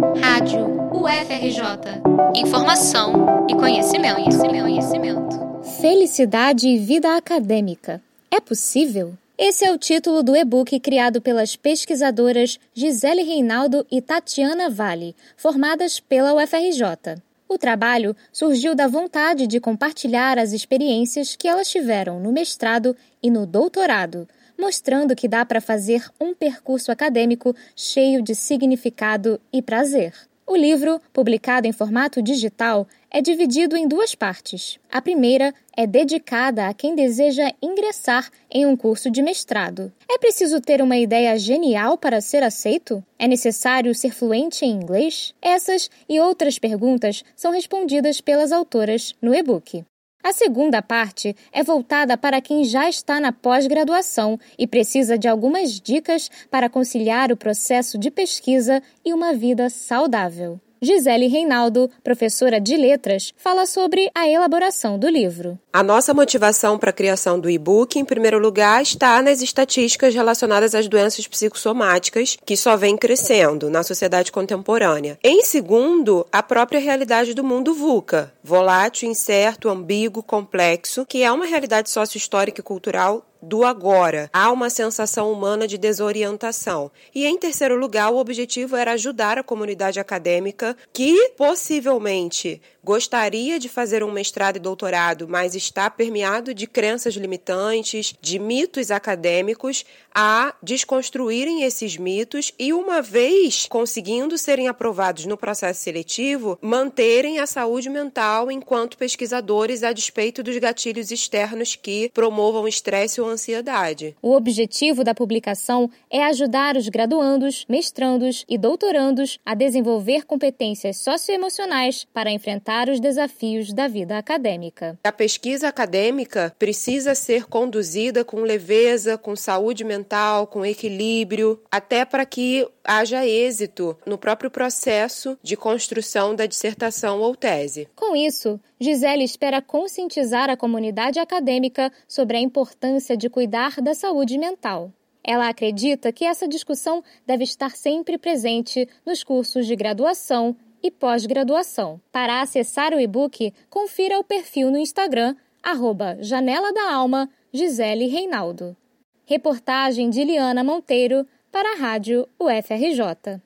Rádio UFRJ. Informação e conhecimento, conhecimento, conhecimento. Felicidade e vida acadêmica. É possível? Esse é o título do e-book criado pelas pesquisadoras Gisele Reinaldo e Tatiana Vale, formadas pela UFRJ. O trabalho surgiu da vontade de compartilhar as experiências que elas tiveram no mestrado e no doutorado, mostrando que dá para fazer um percurso acadêmico cheio de significado e prazer. O livro, publicado em formato digital, é dividido em duas partes. A primeira é dedicada a quem deseja ingressar em um curso de mestrado. É preciso ter uma ideia genial para ser aceito? É necessário ser fluente em inglês? Essas e outras perguntas são respondidas pelas autoras no e-book. A segunda parte é voltada para quem já está na pós-graduação e precisa de algumas dicas para conciliar o processo de pesquisa e uma vida saudável. Gisele Reinaldo, professora de letras, fala sobre a elaboração do livro. A nossa motivação para a criação do e-book, em primeiro lugar, está nas estatísticas relacionadas às doenças psicossomáticas, que só vem crescendo na sociedade contemporânea. Em segundo, a própria realidade do mundo VUCA, volátil, incerto, ambíguo, complexo, que é uma realidade sócio-histórica e cultural do agora. Há uma sensação humana de desorientação. E em terceiro lugar, o objetivo era ajudar a comunidade acadêmica que possivelmente gostaria de fazer um mestrado e doutorado, mas está permeado de crenças limitantes, de mitos acadêmicos, a desconstruírem esses mitos e, uma vez conseguindo serem aprovados no processo seletivo, manterem a saúde mental enquanto pesquisadores a despeito dos gatilhos externos que promovam estresse ou ansiedade. O objetivo da publicação é ajudar os graduandos, mestrandos e doutorandos a desenvolver competências socioemocionais para enfrentar os desafios da vida acadêmica. A pesquisa acadêmica precisa ser conduzida com leveza, com saúde mental, com equilíbrio, até para que haja êxito no próprio processo de construção da dissertação ou tese. Com isso, Gisele espera conscientizar a comunidade acadêmica sobre a importância de cuidar da saúde mental. Ela acredita que essa discussão deve estar sempre presente nos cursos de graduação e pós-graduação. Para acessar o e-book, confira o perfil no Instagram, arroba Janela da Alma, Gisele Reinaldo. Reportagem de Liana Monteiro para a Rádio UFRJ.